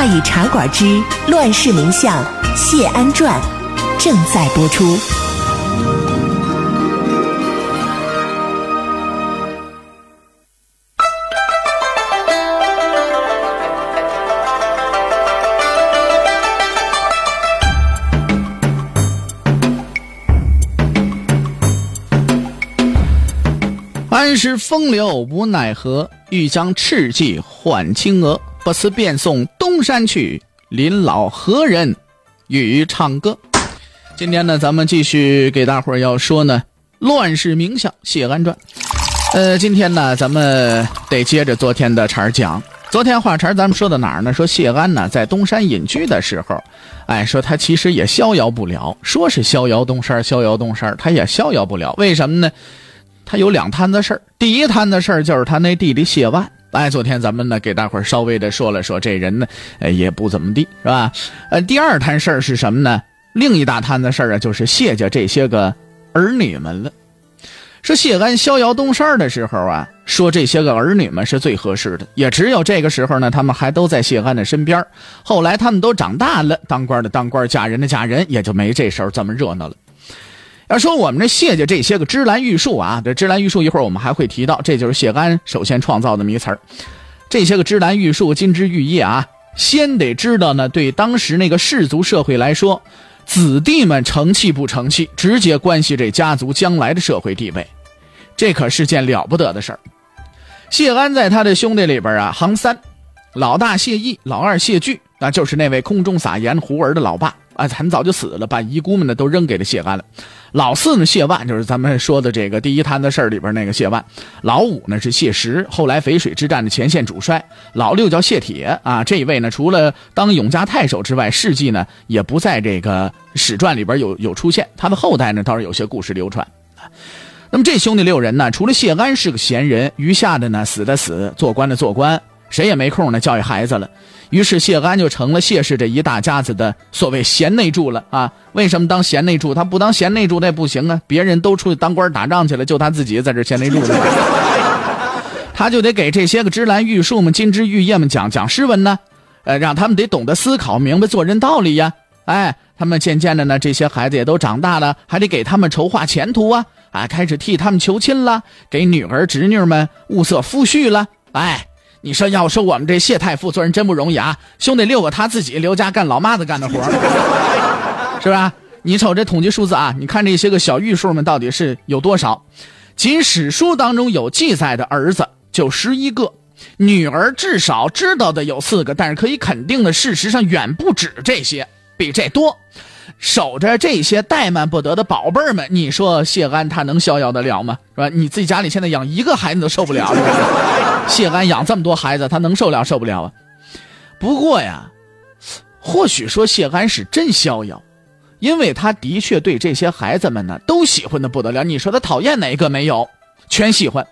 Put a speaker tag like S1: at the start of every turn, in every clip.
S1: 大禹茶馆之《乱世名相谢安传》正在播出。
S2: 安时风流无奈何，欲将赤骥换青鹅。不思便送东山去，临老何人与唱歌？今天呢，咱们继续给大伙儿要说呢《乱世名相谢安传》。呃，今天呢，咱们得接着昨天的茬儿讲。昨天话茬儿咱们说到哪儿呢？说谢安呢，在东山隐居的时候，哎，说他其实也逍遥不了。说是逍遥东山，逍遥东山，他也逍遥不了。为什么呢？他有两摊子事儿。第一摊子事儿就是他那弟弟谢万。哎，昨天咱们呢给大伙儿稍微的说了说，这人呢，呃，也不怎么地，是吧？呃，第二摊事儿是什么呢？另一大摊子事儿啊，就是谢家这些个儿女们了。说谢安逍遥东山的时候啊，说这些个儿女们是最合适的，也只有这个时候呢，他们还都在谢安的身边。后来他们都长大了，当官的当官，嫁人的嫁人，也就没这时候这么热闹了。要说我们这谢家这些个芝兰玉树啊，这芝兰玉树一会儿我们还会提到，这就是谢安首先创造的名词儿。这些个芝兰玉树、金枝玉叶啊，先得知道呢，对当时那个氏族社会来说，子弟们成器不成器，直接关系这家族将来的社会地位，这可是件了不得的事儿。谢安在他的兄弟里边啊，行三，老大谢毅，老二谢巨，那就是那位空中撒盐胡儿的老爸。啊，很早就死了，把遗孤们呢都扔给了谢安了。老四呢，谢万就是咱们说的这个第一摊子事儿里边那个谢万。老五呢是谢石，后来淝水之战的前线主帅。老六叫谢铁啊，这一位呢除了当永嘉太守之外，事迹呢也不在这个史传里边有有出现。他的后代呢倒是有些故事流传。那么这兄弟六人呢，除了谢安是个闲人，余下的呢死的死，做官的做官，谁也没空呢教育孩子了。于是谢安就成了谢氏这一大家子的所谓贤内助了啊！为什么当贤内助？他不当贤内助那不行啊！别人都出去当官打仗去了，就他自己在这贤内助呢。他就得给这些个芝兰玉树们、金枝玉叶们讲讲诗文呢，呃，让他们得懂得思考，明白做人道理呀。哎，他们渐渐的呢，这些孩子也都长大了，还得给他们筹划前途啊！啊，开始替他们求亲了，给女儿侄女们物色夫婿了。哎。你说，要说我们这谢太傅做人真不容易啊！兄弟六个，他自己留家干老妈子干的活 是吧？你瞅这统计数字啊，你看这些个小玉数们到底是有多少？仅史书当中有记载的儿子就十一个，女儿至少知道的有四个，但是可以肯定的，事实上远不止这些，比这多。守着这些怠慢不得的宝贝儿们，你说谢安他能逍遥得了吗？是吧？你自己家里现在养一个孩子都受不了，谢安养这么多孩子，他能受了受不了啊？不过呀，或许说谢安是真逍遥，因为他的确对这些孩子们呢都喜欢的不得了。你说他讨厌哪一个没有？全喜欢，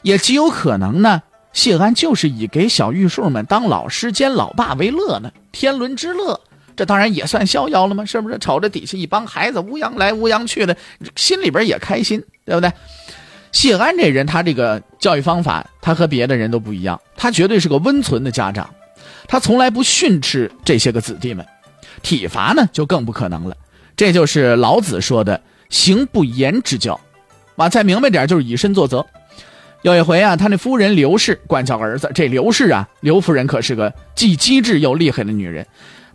S2: 也极有可能呢。谢安就是以给小玉树们当老师兼老爸为乐呢，天伦之乐。这当然也算逍遥了吗？是不是？瞅着底下一帮孩子乌泱来乌泱去的，心里边也开心，对不对？谢安这人，他这个教育方法，他和别的人都不一样，他绝对是个温存的家长，他从来不训斥这些个子弟们，体罚呢就更不可能了。这就是老子说的“行不言之教”，啊，再明白点就是以身作则。有一回啊，他那夫人刘氏管教儿子，这刘氏啊，刘夫人可是个既机智又厉害的女人。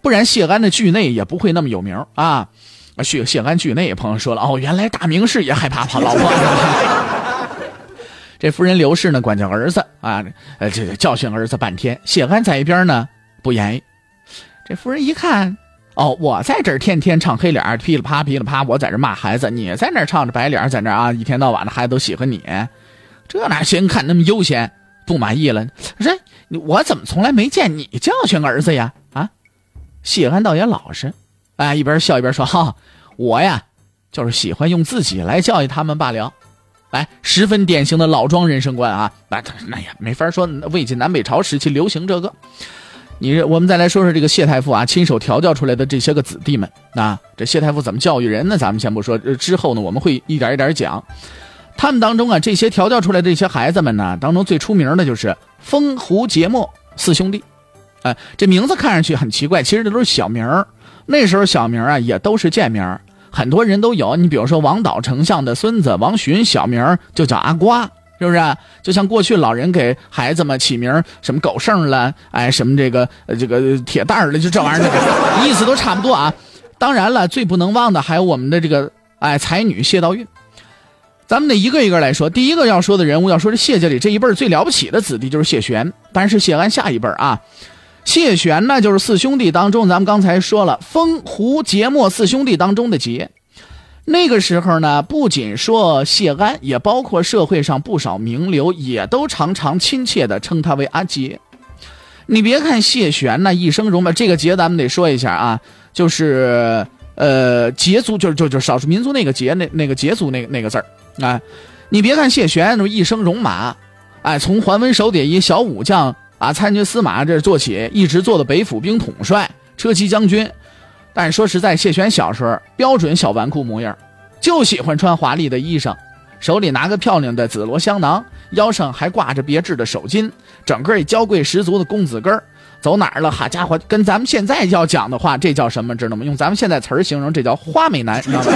S2: 不然谢安的惧内也不会那么有名啊！啊谢谢安惧内，朋友说了哦，原来大名士也害怕怕老婆。这夫人刘氏呢，管教儿子啊，呃，这教训儿子半天。谢安在一边呢，不言语。这夫人一看，哦，我在这儿天天唱黑脸，噼里啪噼里啪，我在这骂孩子，你在那唱着白脸，在那啊，一天到晚的孩子都喜欢你，这哪行？看那么悠闲，不满意了。说，我怎么从来没见你教训儿子呀？谢安倒也老实，哎，一边笑一边说：“哈，我呀，就是喜欢用自己来教育他们罢了。”哎，十分典型的老庄人生观啊！那那也，没法说，魏晋南北朝时期流行这个。你我们再来说说这个谢太傅啊，亲手调教出来的这些个子弟们啊，这谢太傅怎么教育人呢？咱们先不说，之后呢，我们会一点一点讲。他们当中啊，这些调教出来这些孩子们呢，当中最出名的就是风胡节墨四兄弟。哎，这名字看上去很奇怪，其实这都是小名儿。那时候小名啊，也都是贱名儿。很多人都有，你比如说王导丞相的孙子王寻，小名就叫阿瓜，是不是？就像过去老人给孩子们起名什么狗剩了，哎，什么这个这个铁蛋儿了，就这玩意儿，意思都差不多啊。当然了，最不能忘的还有我们的这个哎才女谢道韫。咱们得一个一个来说。第一个要说的人物，要说这谢家里这一辈最了不起的子弟就是谢玄，但是谢安下一辈啊。谢玄呢，就是四兄弟当中，咱们刚才说了，风胡节墨四兄弟当中的杰。那个时候呢，不仅说谢安，也包括社会上不少名流，也都常常亲切的称他为阿杰。你别看谢玄呢一生戎马，这个杰咱们得说一下啊，就是呃羯族，就是就就少数民族那个羯，那那个羯族那个那个字儿啊。你别看谢玄那一生戎马，哎，从桓温手底一小武将。啊，参军司马这做起，一直做到北府兵统帅、车骑将军。但说实在，谢玄小时候标准小纨绔模样，就喜欢穿华丽的衣裳，手里拿个漂亮的紫罗香囊，腰上还挂着别致的手巾，整个一娇贵十足的公子哥儿走哪儿了？好家伙，跟咱们现在要讲的话，这叫什么？知道吗？用咱们现在词儿形容，这叫花美男，知道吗？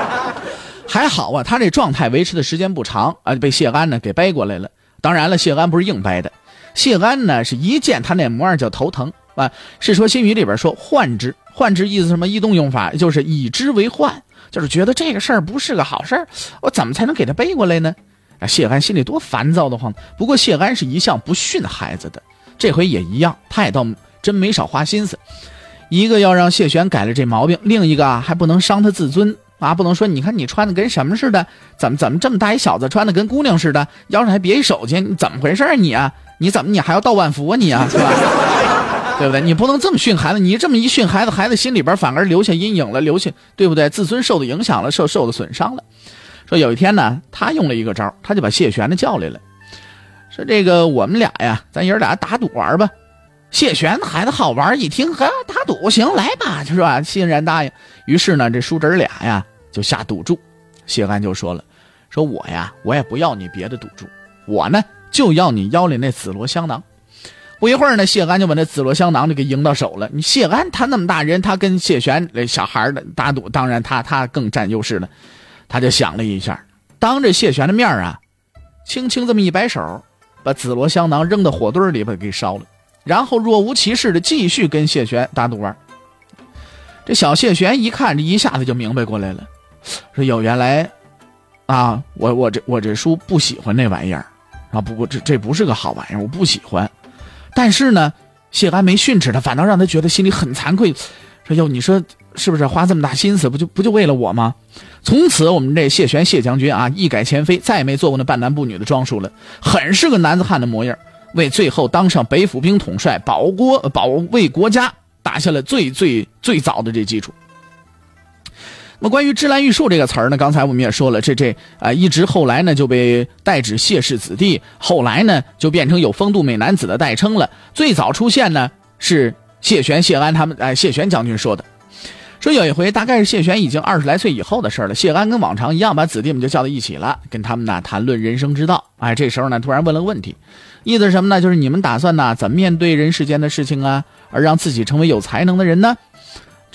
S2: 还好啊，他这状态维持的时间不长啊，被谢安呢给掰过来了。当然了，谢安不是硬掰的。谢安呢，是一见他那模样就头疼啊。《世说新语》里边说“患之”，“患之”意思什么？异动用法就是以之为患，就是觉得这个事儿不是个好事儿，我怎么才能给他背过来呢？啊，谢安心里多烦躁的慌。不过谢安是一向不训孩子的，这回也一样，他也倒真没少花心思。一个要让谢玄改了这毛病，另一个啊还不能伤他自尊啊，不能说你看你穿的跟什么似的，怎么怎么这么大一小子穿的跟姑娘似的，腰上还别一手巾，你怎么回事啊你啊？你怎么你还要道万福啊你啊，是吧？对不对？你不能这么训孩子，你这么一训孩子，孩子心里边反而留下阴影了，留下对不对？自尊受的影响了，受受的损伤了。说有一天呢，他用了一个招，他就把谢玄呢叫来了，说这个我们俩呀，咱爷俩打赌玩吧。谢玄孩子好玩，一听呵打赌行来吧，是吧？欣然答应。于是呢，这叔侄俩呀就下赌注。谢安就说了，说我呀，我也不要你别的赌注，我呢。就要你腰里那紫罗香囊，不一会儿呢，谢安就把那紫罗香囊就给赢到手了。你谢安他那么大人，他跟谢玄那小孩的打赌，当然他他更占优势了。他就想了一下，当着谢玄的面啊，轻轻这么一摆手，把紫罗香囊扔到火堆里边给烧了，然后若无其事的继续跟谢玄打赌玩。这小谢玄一看，这一下子就明白过来了，说有原来啊，我我这我这叔不喜欢那玩意儿。啊，不过这这不是个好玩意儿，我不喜欢。但是呢，谢安没训斥他，反倒让他觉得心里很惭愧。说哟，你说是不是花这么大心思，不就不就为了我吗？从此我们这谢玄谢将军啊，一改前非，再也没做过那半男不女的装束了，很是个男子汉的模样，为最后当上北府兵统帅、保国保卫国家打下了最最最早的这基础。那么关于芝兰玉树这个词儿呢，刚才我们也说了，这这啊，一直后来呢就被代指谢氏子弟，后来呢就变成有风度美男子的代称了。最早出现呢是谢玄、谢安他们，哎，谢玄将军说的，说有一回大概是谢玄已经二十来岁以后的事了，谢安跟往常一样把子弟们就叫到一起了，跟他们呢谈论人生之道。哎，这时候呢突然问了个问题，意思是什么呢？就是你们打算呢怎么面对人世间的事情啊，而让自己成为有才能的人呢？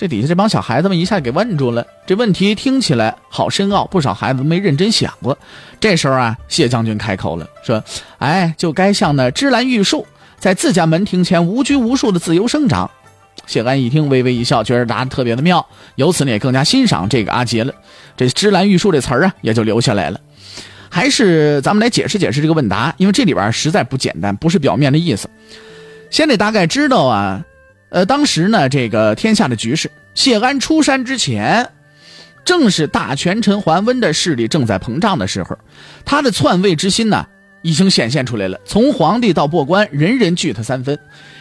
S2: 这底下这帮小孩子们一下给问住了，这问题听起来好深奥，不少孩子没认真想过。这时候啊，谢将军开口了，说：“哎，就该像那芝兰玉树，在自家门庭前无拘无束的自由生长。”谢安一听，微微一笑，觉得答的特别的妙，由此呢也更加欣赏这个阿杰了。这芝兰玉树这词儿啊，也就留下来了。还是咱们来解释解释这个问答，因为这里边实在不简单，不是表面的意思。先得大概知道啊。呃，当时呢，这个天下的局势，谢安出山之前，正是大权臣桓温的势力正在膨胀的时候，他的篡位之心呢，已经显现出来了。从皇帝到过官，人人惧他三分，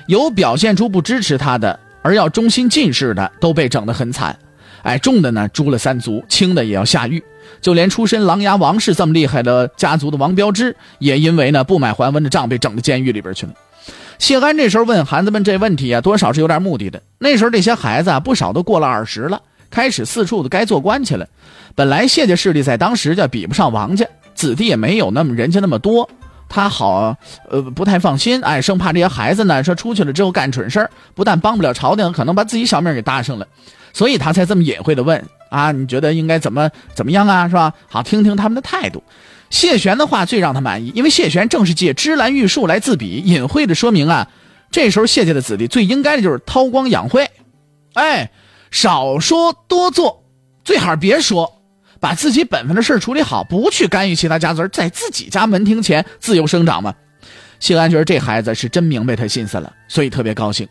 S2: 有表现出不支持他的而要中心进士的都被整得很惨。哎，重的呢诛了三族，轻的也要下狱。就连出身琅琊王氏这么厉害的家族的王彪之，也因为呢不买桓温的账，被整到监狱里边去了。谢安这时候问孩子们这问题啊，多少是有点目的的。那时候这些孩子啊，不少都过了二十了，开始四处的该做官去了。本来谢家势力在当时就比不上王家，子弟也没有那么人家那么多，他好呃不太放心，哎，生怕这些孩子呢说出去了之后干蠢事不但帮不了朝廷，可能把自己小命给搭上了。所以他才这么隐晦的问啊，你觉得应该怎么怎么样啊，是吧？好，听听他们的态度。谢玄的话最让他满意，因为谢玄正是借芝兰玉树来自比，隐晦的说明啊，这时候谢家的子弟最应该的就是韬光养晦，哎，少说多做，最好别说，把自己本分的事处理好，不去干预其他家族，在自己家门庭前自由生长嘛。谢安觉得这孩子是真明白他心思了，所以特别高兴。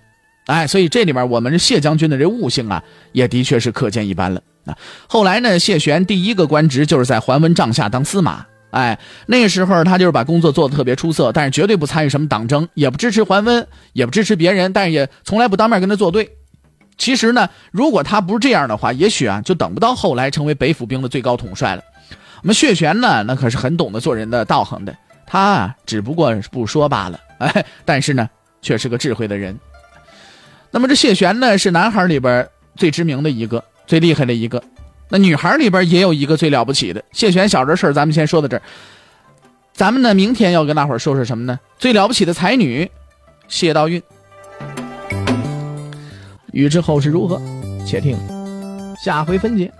S2: 哎，所以这里面我们谢将军的这悟性啊，也的确是可见一斑了啊。后来呢，谢玄第一个官职就是在桓温帐下当司马。哎，那时候他就是把工作做得特别出色，但是绝对不参与什么党争，也不支持桓温，也不支持别人，但是也从来不当面跟他作对。其实呢，如果他不是这样的话，也许啊，就等不到后来成为北府兵的最高统帅了。我们谢玄呢，那可是很懂得做人的道行的，他啊，只不过是不说罢了。哎，但是呢，却是个智慧的人。那么这谢玄呢，是男孩里边最知名的一个，最厉害的一个。那女孩里边也有一个最了不起的。谢玄小这事儿，咱们先说到这儿。咱们呢，明天要跟大伙儿说说什么呢？最了不起的才女，谢道韫。欲知后事如何，且听下回分解。